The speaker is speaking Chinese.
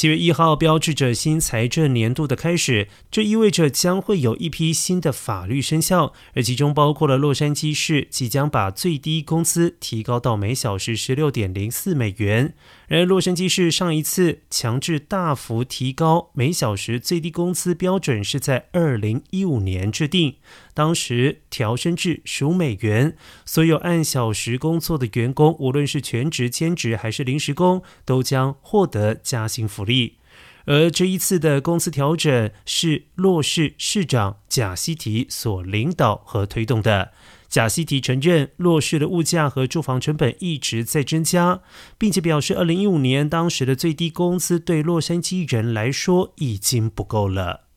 七月一号标志着新财政年度的开始，这意味着将会有一批新的法律生效，而其中包括了洛杉矶市即将把最低工资提高到每小时十六点零四美元。而洛杉矶市上一次强制大幅提高每小时最低工资标准是在二零一五年制定，当时调升至十五美元。所有按小时工作的员工，无论是全职、兼职还是临时工，都将获得加薪福利。而这一次的工资调整是洛市市长贾西提所领导和推动的。贾西提承认，洛市的物价和住房成本一直在增加，并且表示，二零一五年当时的最低工资对洛杉矶人来说已经不够了。